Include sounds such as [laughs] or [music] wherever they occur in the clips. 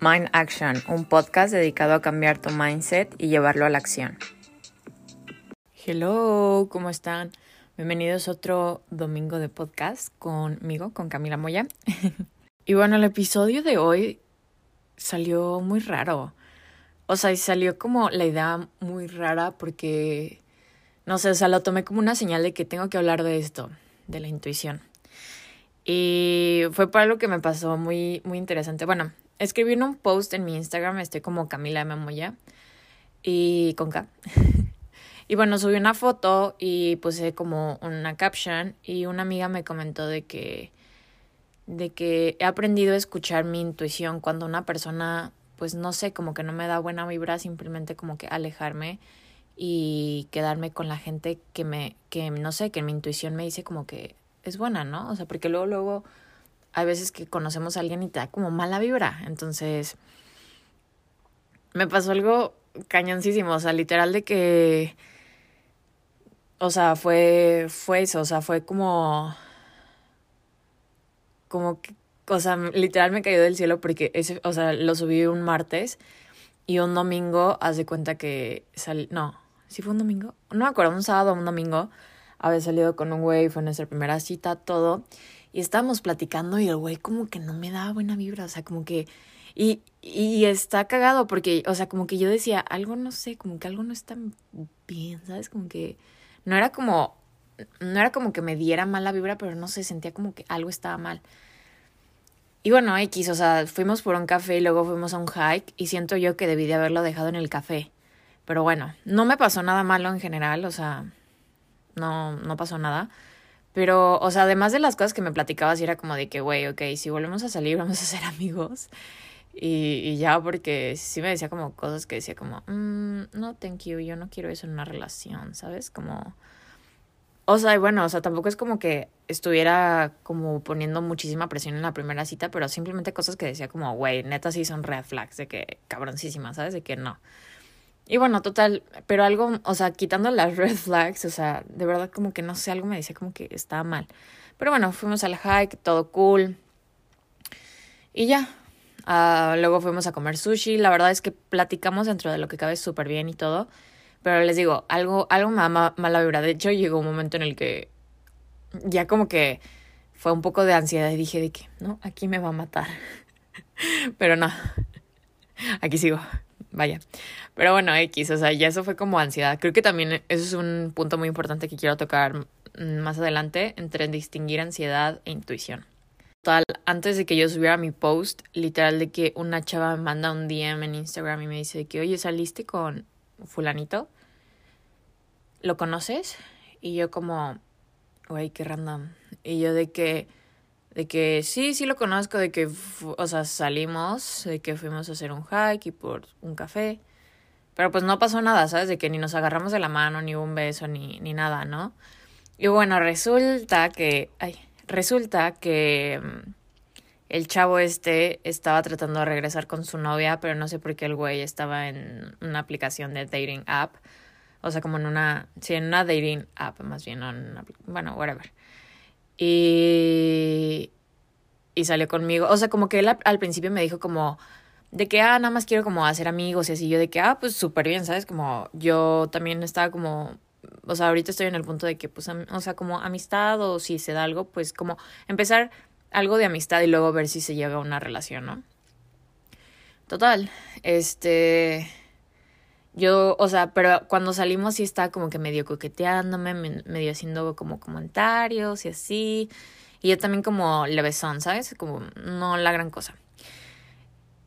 Mind Action, un podcast dedicado a cambiar tu mindset y llevarlo a la acción. Hello, ¿cómo están? Bienvenidos a otro domingo de podcast conmigo, con Camila Moya. [laughs] y bueno, el episodio de hoy salió muy raro. O sea, salió como la idea muy rara porque, no sé, o sea, lo tomé como una señal de que tengo que hablar de esto, de la intuición. Y fue para algo que me pasó muy, muy interesante. Bueno, escribí en un post en mi Instagram, estoy como Camila M. Moya, y con K. [laughs] y bueno, subí una foto y puse como una caption y una amiga me comentó de que de que he aprendido a escuchar mi intuición cuando una persona pues no sé, como que no me da buena vibra, simplemente como que alejarme y quedarme con la gente que me que no sé, que mi intuición me dice como que es buena, ¿no? O sea, porque luego luego hay veces que conocemos a alguien y te da como mala vibra. Entonces, me pasó algo cañoncísimo, o sea, literal de que, o sea, fue, fue eso, o sea, fue como, como que, o sea, literal me cayó del cielo porque ese, o sea, lo subí un martes y un domingo, haz de cuenta que salí, no, sí fue un domingo, no me acuerdo, un sábado un domingo, había salido con un güey, fue nuestra primera cita, todo. Y estábamos platicando y el güey como que no me daba buena vibra, o sea, como que... Y, y está cagado porque, o sea, como que yo decía, algo no sé, como que algo no está bien, ¿sabes? Como que no era como, no era como que me diera mala vibra, pero no sé, sentía como que algo estaba mal. Y bueno, X, o sea, fuimos por un café y luego fuimos a un hike y siento yo que debí de haberlo dejado en el café. Pero bueno, no me pasó nada malo en general, o sea, no, no pasó nada. Pero, o sea, además de las cosas que me platicabas, era como de que, güey, ok, si volvemos a salir, [laughs] vamos a ser amigos. Y, y ya, porque sí me decía como cosas que decía como, mm, no, thank you, yo no quiero eso en una relación, ¿sabes? Como, o sea, y bueno, o sea, tampoco es como que estuviera como poniendo muchísima presión en la primera cita, pero simplemente cosas que decía como, güey, neta sí son red flags, de que cabroncísimas, ¿sabes? De que no. Y bueno, total, pero algo, o sea, quitando las red flags, o sea, de verdad como que no sé, algo me decía como que estaba mal. Pero bueno, fuimos al hike, todo cool. Y ya. Uh, luego fuimos a comer sushi. La verdad es que platicamos dentro de lo que cabe súper bien y todo. Pero les digo, algo, algo me da mala vibra. De hecho, llegó un momento en el que ya como que fue un poco de ansiedad y dije de que, no, aquí me va a matar. [laughs] Pero no, aquí sigo vaya. Pero bueno, X, o sea, ya eso fue como ansiedad. Creo que también eso es un punto muy importante que quiero tocar más adelante entre distinguir ansiedad e intuición. Total, antes de que yo subiera mi post, literal de que una chava me manda un DM en Instagram y me dice que, oye, saliste con fulanito, ¿lo conoces? Y yo como, güey, qué random. Y yo de que, de que sí, sí lo conozco, de que, o sea, salimos, de que fuimos a hacer un hike y por un café. Pero pues no pasó nada, ¿sabes? De que ni nos agarramos de la mano, ni un beso, ni, ni nada, ¿no? Y bueno, resulta que, ay, resulta que mm, el chavo este estaba tratando de regresar con su novia, pero no sé por qué el güey estaba en una aplicación de dating app. O sea, como en una, sí, en una dating app, más bien, en una, bueno, whatever. Y, y salió conmigo. O sea, como que él al principio me dijo como de que, ah, nada más quiero como hacer amigos y así. Yo de que, ah, pues súper bien, ¿sabes? Como yo también estaba como, o sea, ahorita estoy en el punto de que, pues, o sea, como amistad o si se da algo, pues como empezar algo de amistad y luego ver si se llega a una relación, ¿no? Total, este, yo, o sea, pero cuando salimos sí estaba como que medio coqueteándome, medio haciendo como comentarios y así. Y yo también como levesón, ¿sabes? Como no la gran cosa.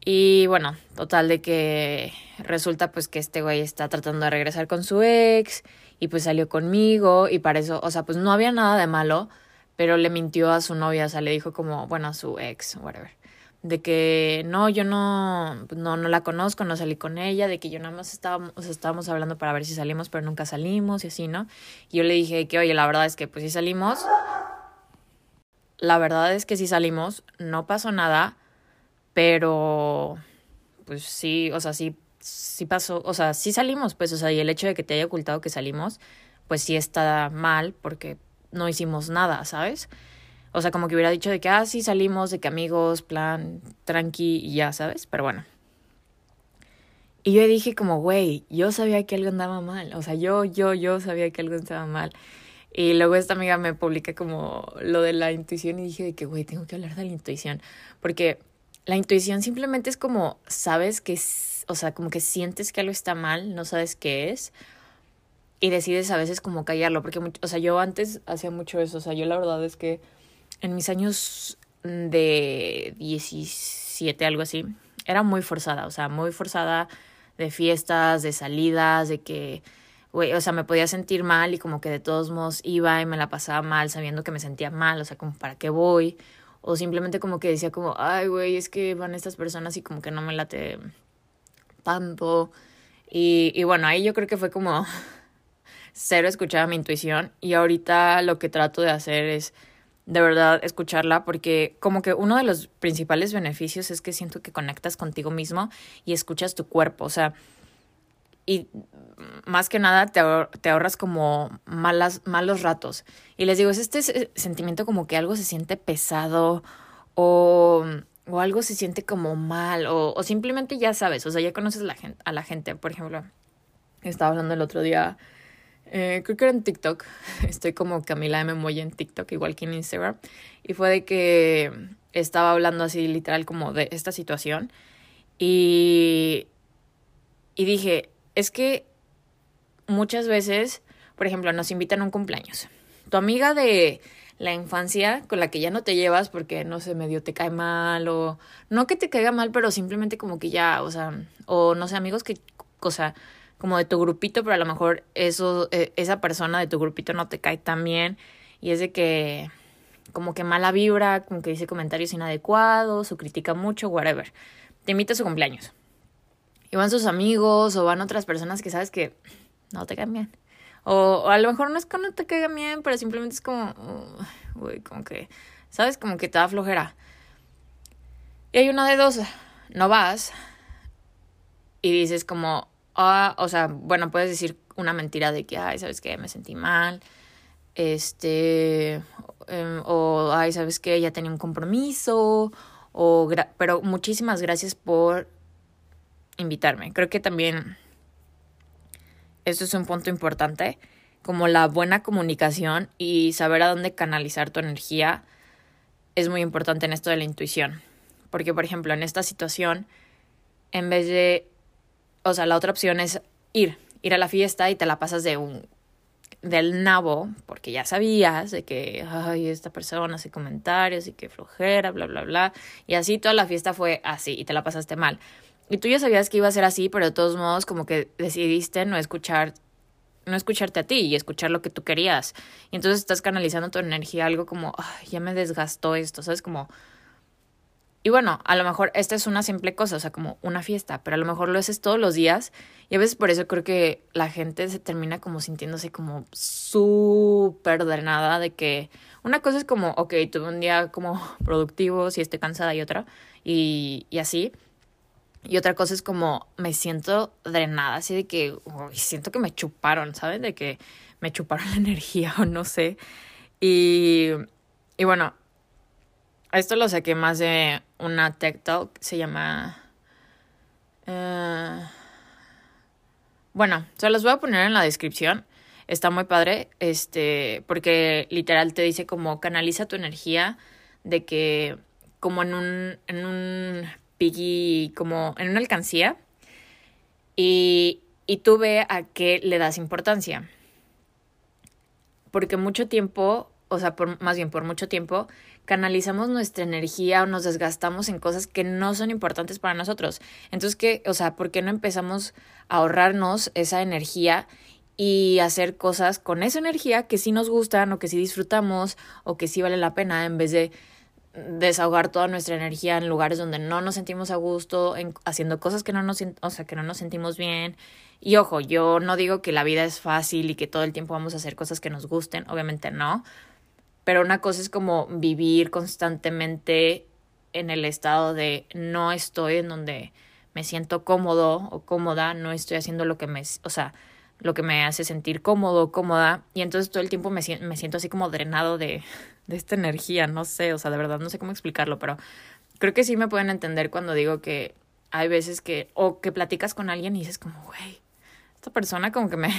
Y bueno, total de que resulta pues que este güey está tratando de regresar con su ex y pues salió conmigo y para eso, o sea, pues no había nada de malo, pero le mintió a su novia, o sea, le dijo como, bueno, a su ex, whatever de que no, yo no, no, no la conozco, no salí con ella, de que yo nada más estábamos, estábamos hablando para ver si salimos, pero nunca salimos y así, ¿no? Y yo le dije que, oye, la verdad es que pues sí salimos, la verdad es que sí salimos, no pasó nada, pero pues sí, o sea, sí, sí pasó, o sea, sí salimos, pues, o sea, y el hecho de que te haya ocultado que salimos, pues sí está mal porque no hicimos nada, ¿sabes? O sea, como que hubiera dicho de que, ah, sí, salimos, de que amigos, plan, tranqui y ya, ¿sabes? Pero bueno. Y yo dije como, güey, yo sabía que algo andaba mal. O sea, yo, yo, yo sabía que algo estaba mal. Y luego esta amiga me publica como lo de la intuición y dije de que, güey, tengo que hablar de la intuición. Porque la intuición simplemente es como, sabes que, o sea, como que sientes que algo está mal, no sabes qué es y decides a veces como callarlo, porque, o sea, yo antes hacía mucho eso, o sea, yo la verdad es que en mis años de 17, algo así, era muy forzada, o sea, muy forzada de fiestas, de salidas, de que, güey, o sea, me podía sentir mal y como que de todos modos iba y me la pasaba mal sabiendo que me sentía mal, o sea, como, ¿para qué voy? O simplemente como que decía como, ay, güey, es que van estas personas y como que no me late tanto. Y, y bueno, ahí yo creo que fue como [laughs] cero escuchaba mi intuición y ahorita lo que trato de hacer es de verdad escucharla porque como que uno de los principales beneficios es que siento que conectas contigo mismo y escuchas tu cuerpo, o sea, y más que nada te, te ahorras como malas, malos ratos. Y les digo, es este sentimiento como que algo se siente pesado o, o algo se siente como mal o, o simplemente ya sabes, o sea, ya conoces la gente, a la gente. Por ejemplo, estaba hablando el otro día eh, creo que era en TikTok. [laughs] Estoy como Camila M. Moya en TikTok, igual que en Instagram. Y fue de que estaba hablando así literal como de esta situación. Y, y dije, es que muchas veces, por ejemplo, nos invitan a un cumpleaños. Tu amiga de la infancia con la que ya no te llevas porque no sé, medio te cae mal o no que te caiga mal, pero simplemente como que ya, o sea, o no sé, amigos que, o sea, como de tu grupito, pero a lo mejor eso, e, esa persona de tu grupito no te cae tan bien y es de que como que mala vibra, como que dice comentarios inadecuados o critica mucho, whatever. Te invita a su cumpleaños. Y van sus amigos o van otras personas que sabes que no te caen bien. O, a lo mejor no es que no te caigan bien, pero simplemente es como, uy, como que, ¿sabes? Como que te da flojera. Y hay una de dos, no vas y dices como, Ah, o sea, bueno, puedes decir una mentira de que, ay, ¿sabes qué? Me sentí mal. Este, em, o, ay, ¿sabes qué? Ya tenía un compromiso. O, pero muchísimas gracias por invitarme. Creo que también esto es un punto importante, como la buena comunicación y saber a dónde canalizar tu energía es muy importante en esto de la intuición. Porque, por ejemplo, en esta situación, en vez de o sea, la otra opción es ir, ir a la fiesta y te la pasas de un del nabo, porque ya sabías de que, ay, esta persona hace comentarios y que flojera, bla, bla, bla. Y así toda la fiesta fue así y te la pasaste mal. Y tú ya sabías que iba a ser así, pero de todos modos como que decidiste no escuchar, no escucharte a ti y escuchar lo que tú querías. Y entonces estás canalizando tu energía algo como, ay, ya me desgastó esto, ¿sabes? Como y bueno, a lo mejor esta es una simple cosa, o sea, como una fiesta, pero a lo mejor lo haces todos los días y a veces por eso creo que la gente se termina como sintiéndose como súper drenada de que una cosa es como, ok, tuve un día como [laughs] productivo, si estoy cansada y otra, y, así. Y otra cosa es como me siento drenada, así de que siento que me chuparon, ¿sabes? De que me chuparon [laughs] la energía o no sé. Y, y bueno, esto lo saqué más de una tech talk, se llama... Uh, bueno, se los voy a poner en la descripción. Está muy padre, este, porque literal te dice como canaliza tu energía de que como en un, en un piggy, como en una alcancía, y, y tú ve a qué le das importancia. Porque mucho tiempo, o sea, por, más bien por mucho tiempo, canalizamos nuestra energía o nos desgastamos en cosas que no son importantes para nosotros. Entonces, ¿qué? O sea, ¿por qué no empezamos a ahorrarnos esa energía y hacer cosas con esa energía que sí nos gustan o que sí disfrutamos o que sí vale la pena en vez de desahogar toda nuestra energía en lugares donde no nos sentimos a gusto, en, haciendo cosas que no nos, o sea, que no nos sentimos bien. Y ojo, yo no digo que la vida es fácil y que todo el tiempo vamos a hacer cosas que nos gusten, obviamente no, pero una cosa es como vivir constantemente en el estado de no estoy en donde me siento cómodo o cómoda, no estoy haciendo lo que me, o sea, lo que me hace sentir cómodo, cómoda, y entonces todo el tiempo me, me siento así como drenado de, [laughs] de esta energía, no sé, o sea, de verdad no sé cómo explicarlo, pero creo que sí me pueden entender cuando digo que hay veces que, o que platicas con alguien y dices como, güey, esta persona como que me,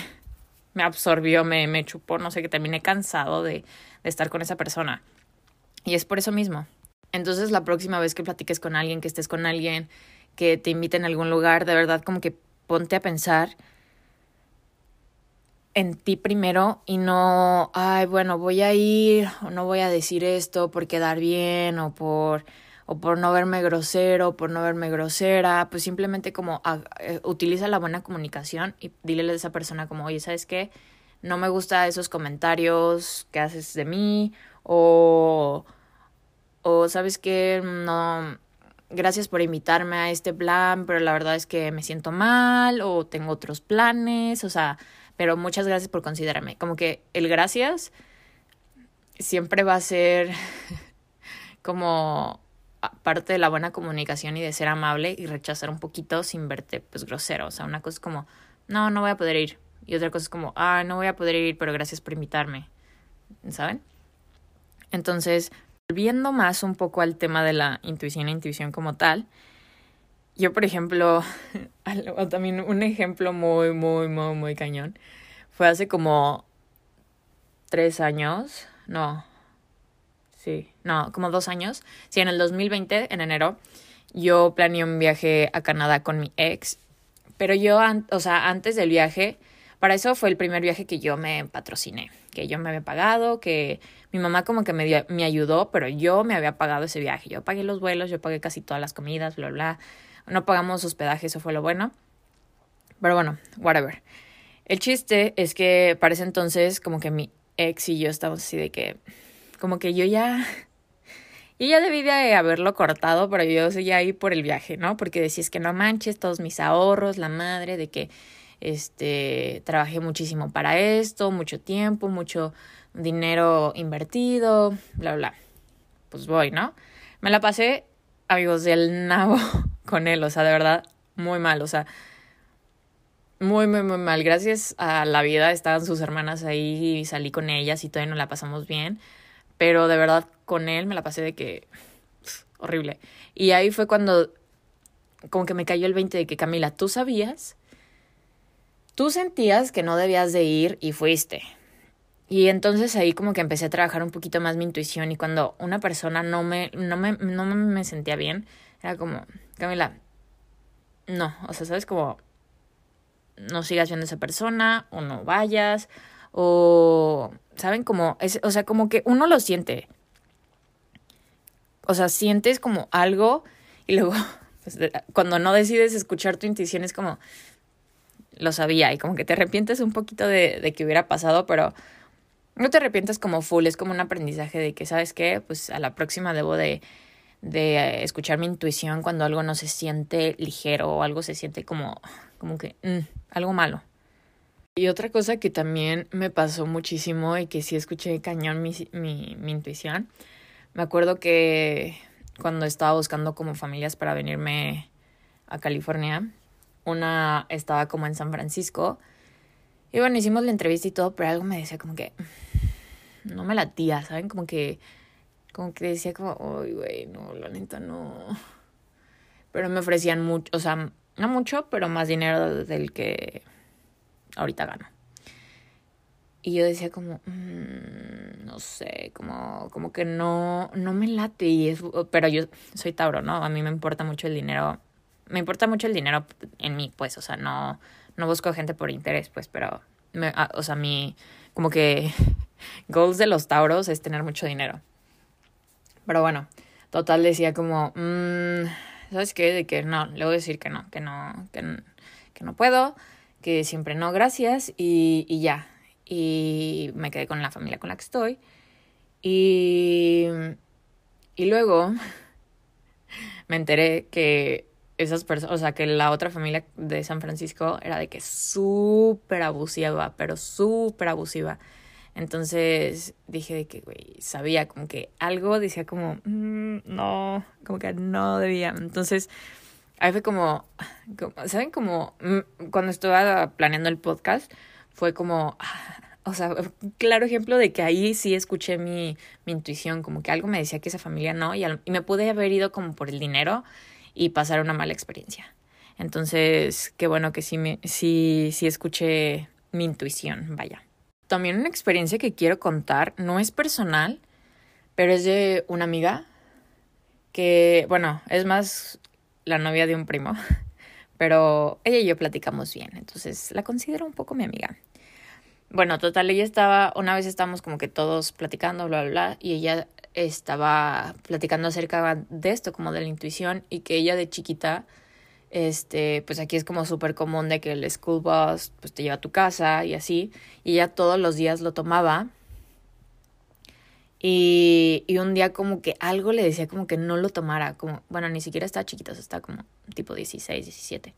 me absorbió, me, me chupó, no sé, que terminé cansado de, de estar con esa persona. Y es por eso mismo. Entonces la próxima vez que platiques con alguien, que estés con alguien, que te inviten a algún lugar, de verdad como que ponte a pensar en ti primero y no, ay, bueno, voy a ir o no voy a decir esto por quedar bien o por o por no verme grosero, por no verme grosera, pues simplemente como eh, utiliza la buena comunicación y dile a esa persona como, oye, ¿sabes qué? No me gusta esos comentarios que haces de mí o o sabes qué, no, gracias por invitarme a este plan, pero la verdad es que me siento mal o tengo otros planes, o sea, pero muchas gracias por considerarme. Como que el gracias siempre va a ser [laughs] como parte de la buena comunicación y de ser amable y rechazar un poquito sin verte pues grosero. O sea, una cosa es como, no, no voy a poder ir. Y otra cosa es como, ah, no voy a poder ir, pero gracias por invitarme. ¿Saben? Entonces, Volviendo más un poco al tema de la intuición e intuición como tal, yo, por ejemplo, [laughs] también un ejemplo muy, muy, muy, muy cañón, fue hace como tres años, no, sí, no, como dos años, sí, en el 2020, en enero, yo planeé un viaje a Canadá con mi ex, pero yo, o sea, antes del viaje, para eso fue el primer viaje que yo me patrociné, que yo me había pagado, que mi mamá como que me, me ayudó, pero yo me había pagado ese viaje. Yo pagué los vuelos, yo pagué casi todas las comidas, bla, bla. No pagamos hospedaje, eso fue lo bueno. Pero bueno, whatever. El chiste es que para ese entonces como que mi ex y yo estábamos así de que, como que yo ya, [laughs] yo ya debí de haberlo cortado, pero yo seguía ahí por el viaje, ¿no? Porque decís que no manches todos mis ahorros, la madre, de que, este, trabajé muchísimo para esto, mucho tiempo, mucho dinero invertido, bla, bla. Pues voy, ¿no? Me la pasé, amigos, del nabo [laughs] con él, o sea, de verdad, muy mal, o sea, muy, muy, muy mal. Gracias a la vida estaban sus hermanas ahí y salí con ellas y todavía no la pasamos bien, pero de verdad con él me la pasé de que horrible. Y ahí fue cuando como que me cayó el 20 de que Camila, tú sabías, tú sentías que no debías de ir y fuiste. Y entonces ahí como que empecé a trabajar un poquito más mi intuición y cuando una persona no me, no me, no me sentía bien, era como, Camila, no, o sea, ¿sabes? Como, no sigas viendo esa persona o no vayas o, ¿saben? Como, es, o sea, como que uno lo siente. O sea, sientes como algo y luego, [laughs] pues, cuando no decides escuchar tu intuición es como, lo sabía y como que te arrepientes un poquito de, que hubiera pasado, pero no te arrepientas como full, es como un aprendizaje de que, ¿sabes qué? Pues a la próxima debo de, de eh, escuchar mi intuición cuando algo no se siente ligero o algo se siente como, como que, mm, algo malo. Y otra cosa que también me pasó muchísimo y que sí escuché cañón mi, mi, intuición, me acuerdo que cuando estaba buscando como familias para venirme a California, una estaba como en San Francisco y bueno, hicimos la entrevista y todo, pero algo me decía como que no me latía, ¿saben? Como que como que decía como, "Ay, güey, no, la neta no." Pero me ofrecían mucho, o sea, no mucho, pero más dinero del que ahorita gano. Y yo decía como, mm, no sé, como, como que no, no me late. Y es, pero yo soy Tauro, ¿no? A mí me importa mucho el dinero. Me importa mucho el dinero en mí, pues, o sea, no, no busco gente por interés, pues, pero, me, ah, o sea, mi, como que [laughs] goals de los Tauros es tener mucho dinero. Pero bueno, total decía como, mmm, ¿sabes qué? De que no, le voy a decir que no, que no, que no puedo, que siempre no, gracias, y, y ya. Y me quedé con la familia con la que estoy. Y, y luego [laughs] me enteré que esas personas, o sea, que la otra familia de San Francisco era de que súper abusiva, pero súper abusiva. Entonces dije de que, sabía como que algo decía como, mm, no, como que no debía. Entonces, ahí fue [sighs] como, ¿saben? Como mm, cuando estaba planeando el podcast, fue como, [sighs] o sea, [laughs] claro ejemplo de que ahí sí escuché mi, mi intuición, como que algo me decía que esa familia no, y, y me pude haber ido como por el dinero y pasar una mala experiencia. Entonces, qué bueno que sí, me, sí, sí escuché mi intuición, vaya. También una experiencia que quiero contar, no es personal, pero es de una amiga que, bueno, es más la novia de un primo, [laughs] pero ella y yo platicamos bien, entonces la considero un poco mi amiga. Bueno, total, ella estaba, una vez estábamos como que todos platicando, bla, bla, bla, y ella estaba platicando acerca de esto, como de la intuición, y que ella de chiquita, este, pues aquí es como súper común de que el school bus pues te lleva a tu casa y así, y ella todos los días lo tomaba. Y, y un día como que algo le decía como que no lo tomara, como, bueno, ni siquiera estaba chiquita, o sea, como tipo 16, 17.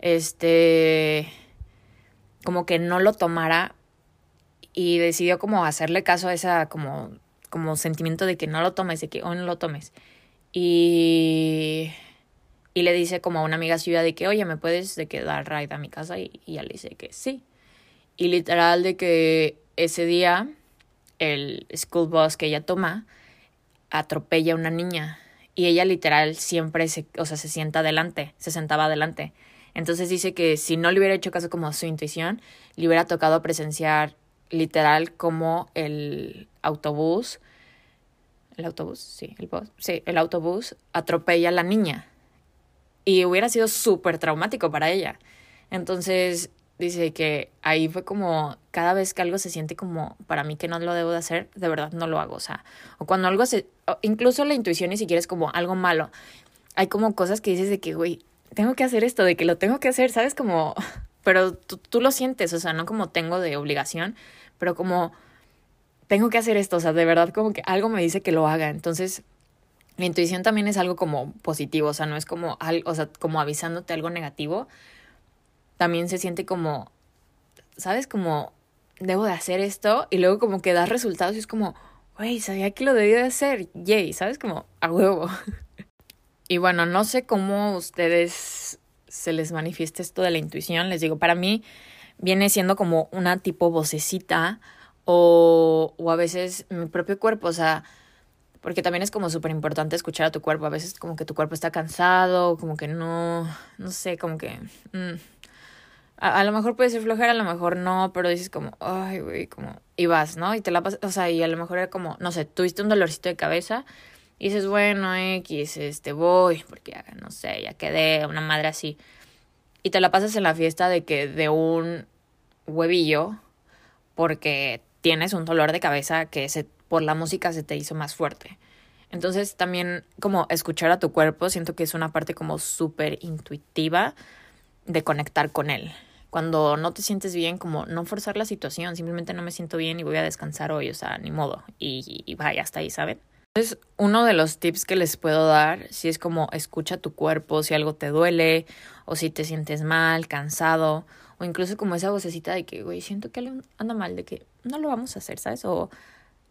Este, como que no lo tomara y decidió como hacerle caso a esa como, como sentimiento de que no lo tomes, de que hoy no lo tomes. Y, y le dice como a una amiga suya de que, oye, ¿me puedes de que dar ride a mi casa? Y, y ella le dice que sí. Y literal de que ese día el school bus que ella toma atropella a una niña y ella literal siempre se, o sea, se sienta adelante, se sentaba adelante. Entonces dice que si no le hubiera hecho caso como a su intuición, le hubiera tocado presenciar literal como el autobús, el autobús, sí, el bus, sí, el autobús atropella a la niña. Y hubiera sido súper traumático para ella. Entonces dice que ahí fue como cada vez que algo se siente como para mí que no lo debo de hacer, de verdad no lo hago. O sea, o cuando algo se, incluso la intuición ni siquiera es como algo malo. Hay como cosas que dices de que, güey, tengo que hacer esto, de que lo tengo que hacer, ¿sabes? Como [laughs] pero tú, tú lo sientes, o sea, no como tengo de obligación, pero como tengo que hacer esto, o sea, de verdad como que algo me dice que lo haga. Entonces, la intuición también es algo como positivo, o sea, no es como, o sea, como avisándote algo negativo. También se siente como, ¿sabes? Como, debo de hacer esto y luego como que das resultados y es como, güey, sabía que lo debía de hacer, yay, ¿sabes? Como, a huevo. [laughs] y bueno, no sé cómo ustedes se les manifiesta esto de la intuición. Les digo, para mí viene siendo como una tipo vocecita o, o a veces mi propio cuerpo, o sea, porque también es como súper importante escuchar a tu cuerpo. A veces como que tu cuerpo está cansado, como que no, no sé, como que... Mm, a, a, lo mejor puede ser flojera, a lo mejor no, pero dices como, ay, güey, como... Y vas, ¿no? Y te la pasas, o sea, y a lo mejor era como, no sé, tuviste un dolorcito de cabeza y dices, bueno, X, este, voy, porque no sé, ya quedé, una madre así. Y te la pasas en la fiesta de que de un huevillo, porque tienes un dolor de cabeza que se, por la música se te hizo más fuerte. Entonces también como escuchar a tu cuerpo, siento que es una parte como súper intuitiva de conectar con él. Cuando no te sientes bien, como no forzar la situación, simplemente no me siento bien y voy a descansar hoy, o sea, ni modo. Y, vaya, hasta ahí, ¿saben? Entonces, uno de los tips que les puedo dar, si es como escucha tu cuerpo, si algo te duele, o si te sientes mal, cansado, o incluso como esa vocecita de que, güey, siento que algo anda mal, de que no lo vamos a hacer, ¿sabes? O,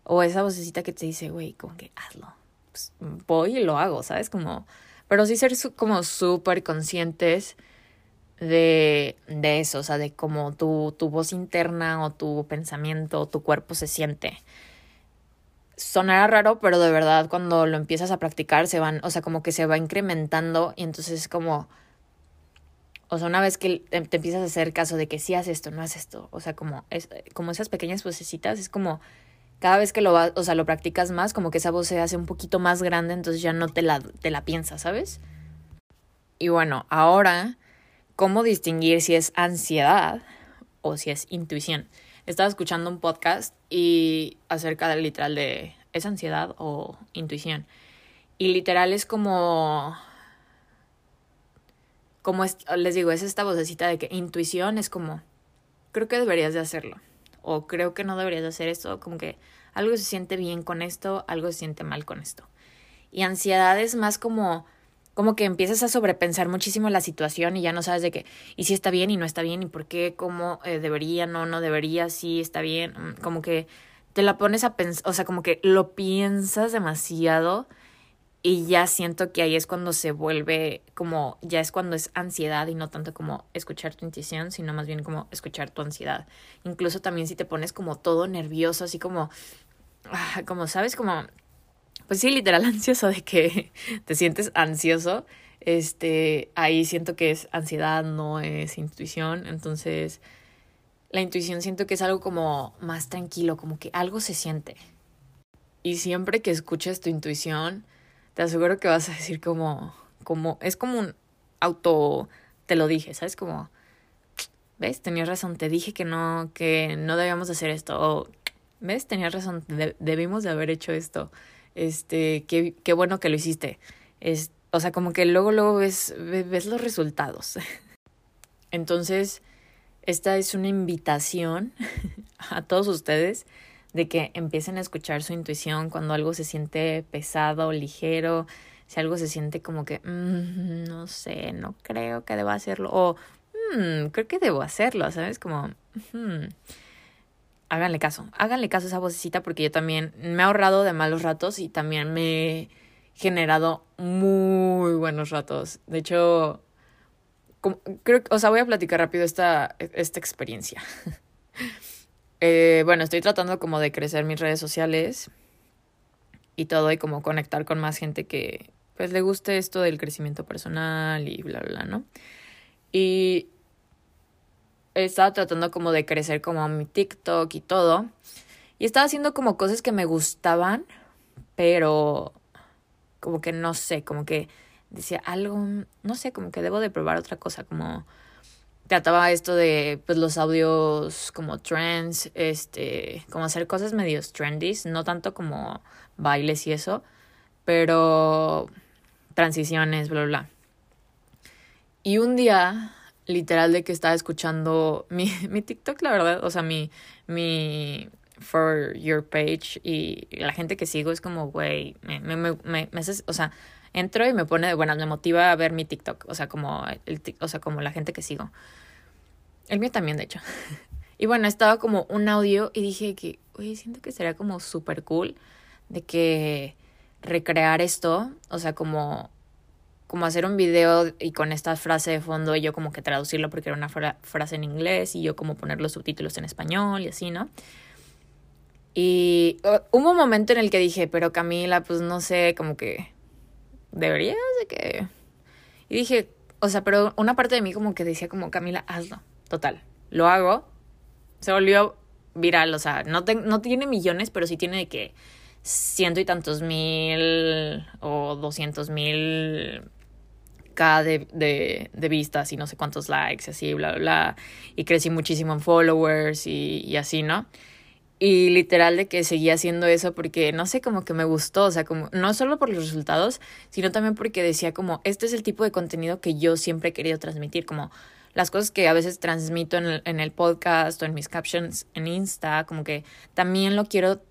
o esa vocecita que te dice, güey, como que hazlo. Pues voy y lo hago, ¿sabes? Como, pero sí ser como súper conscientes de, de eso, o sea, de cómo tu, tu voz interna o tu pensamiento o tu cuerpo se siente sonará raro, pero de verdad cuando lo empiezas a practicar se van, o sea, como que se va incrementando y entonces es como, o sea, una vez que te, empiezas a hacer caso de que sí haces esto, no haces esto, o sea, como, es, como esas pequeñas vocecitas, es como cada vez que lo vas, o sea, lo practicas más, como que esa voz se hace un poquito más grande, entonces ya no te la, te la piensas, ¿sabes? Y bueno, ahora, ¿cómo distinguir si es ansiedad o si es intuición? estaba escuchando un podcast y acerca del literal de ¿es ansiedad o intuición? Y literal es como como les digo, es esta vocecita de que intuición es como creo que deberías de hacerlo o creo que no deberías de hacer esto, como que algo se siente bien con esto, algo se siente mal con esto. Y ansiedad es más como como que empiezas a sobrepensar muchísimo la situación y ya no sabes de qué, y si está bien y no está bien, y por qué, cómo eh, debería, no, no debería, sí está bien, mm, como que te la pones a pensar, o sea, como que lo piensas demasiado y ya siento que ahí es cuando se vuelve como, ya es cuando es ansiedad y no tanto como escuchar tu intuición, sino más bien como escuchar tu ansiedad. Incluso también si te pones como todo nervioso, así como, ah, como sabes, como, pues sí, literal [laughs] ansioso de que te sientes ansioso, este, ahí siento que es ansiedad, no es intuición, entonces la intuición siento que es algo como más tranquilo, como que algo se siente. Y siempre que escuches tu intuición, te aseguro que vas a decir como, como, es como un auto, te lo dije, ¿sabes? Como, ¿ves? Tenías razón, te dije que no, que no debíamos hacer esto, ¿ves? Tenías razón, debimos de haber hecho esto, este, qué, qué bueno que lo hiciste. Es, o sea, como que luego, luego ves, ves los resultados. [laughs] Entonces, esta es una invitación [laughs] a todos ustedes de que empiecen a escuchar su intuición cuando algo se siente pesado, ligero, si algo se siente como que, mm, no sé, no creo que deba hacerlo, o mm, creo que debo hacerlo, ¿sabes? Como, mm, háganle caso, háganle caso a esa vocecita porque yo también me he ahorrado de malos ratos y también me he generado muy buenos ratos. De hecho, creo que, o sea, voy a platicar rápido esta, esta experiencia. [laughs] Eh, bueno, estoy tratando como de crecer mis redes sociales y todo y como conectar con más gente que pues le guste esto del crecimiento personal y bla, bla, bla, ¿no? Y estaba tratando como de crecer como mi TikTok y todo. Y estaba haciendo como cosas que me gustaban, pero como que no sé, como que decía algo, no sé, como que debo de probar otra cosa, como trataba esto de pues los audios como trends, este, como hacer cosas medios trendy, no tanto como bailes y eso, pero transiciones, bla, bla. Y un día, literal de que estaba escuchando mi, [laughs] mi TikTok, la verdad, o sea, mi, mi For Your Page y la gente que sigo es como, güey, me, me, me, me, o sea, entro y me pone de buenas, me motiva a ver mi TikTok, o sea, como, el, o sea, como la gente que sigo. El mío también, de hecho. [laughs] Y bueno, estaba como un audio y dije que, oye, siento que sería como súper cool de que recrear esto, o sea, como, como hacer un video y con esta frase de fondo yo como que traducirlo porque era una frase en inglés y yo como poner los subtítulos en español y así, ¿no? Y hubo un momento en el que dije, pero Camila, pues no sé, como que deberías de que... Y dije, o sea, pero una parte de mí como que decía como, Camila, hazlo. Total, lo hago. Se volvió viral, o sea, no, no tiene millones, pero sí tiene de que ciento y tantos mil o doscientos mil K de, de, vistas y no sé cuántos likes así, bla, bla, bla. Y crecí muchísimo en followers y, y así, ¿no? Y literal de que seguía haciendo eso porque no sé, como que me gustó, o sea, como no solo por los resultados, sino también porque decía como, este es el tipo de contenido que yo siempre he querido transmitir, como las cosas que a veces transmito en el, en el podcast o en mis captions en Insta, como que también lo quiero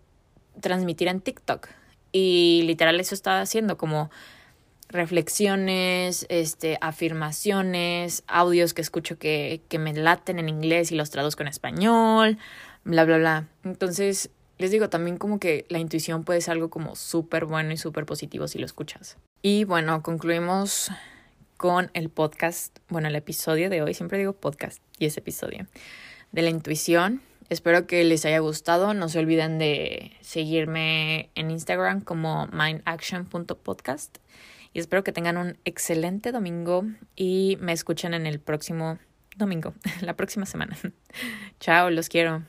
transmitir en TikTok. Y literal eso estaba haciendo, como reflexiones, este, afirmaciones, audios que escucho que, que me laten en inglés y los traduzco en español, bla, bla, bla. Entonces, les digo, también como que la intuición puede ser algo como súper bueno y súper positivo si lo escuchas. Y bueno, concluimos con el podcast, bueno, el episodio de hoy, siempre digo podcast y ese episodio, de la intuición. Espero que les haya gustado. No se olviden de seguirme en Instagram como mindaction.podcast. Y espero que tengan un excelente domingo y me escuchen en el próximo domingo, [laughs] la próxima semana. [laughs] Chao, los quiero.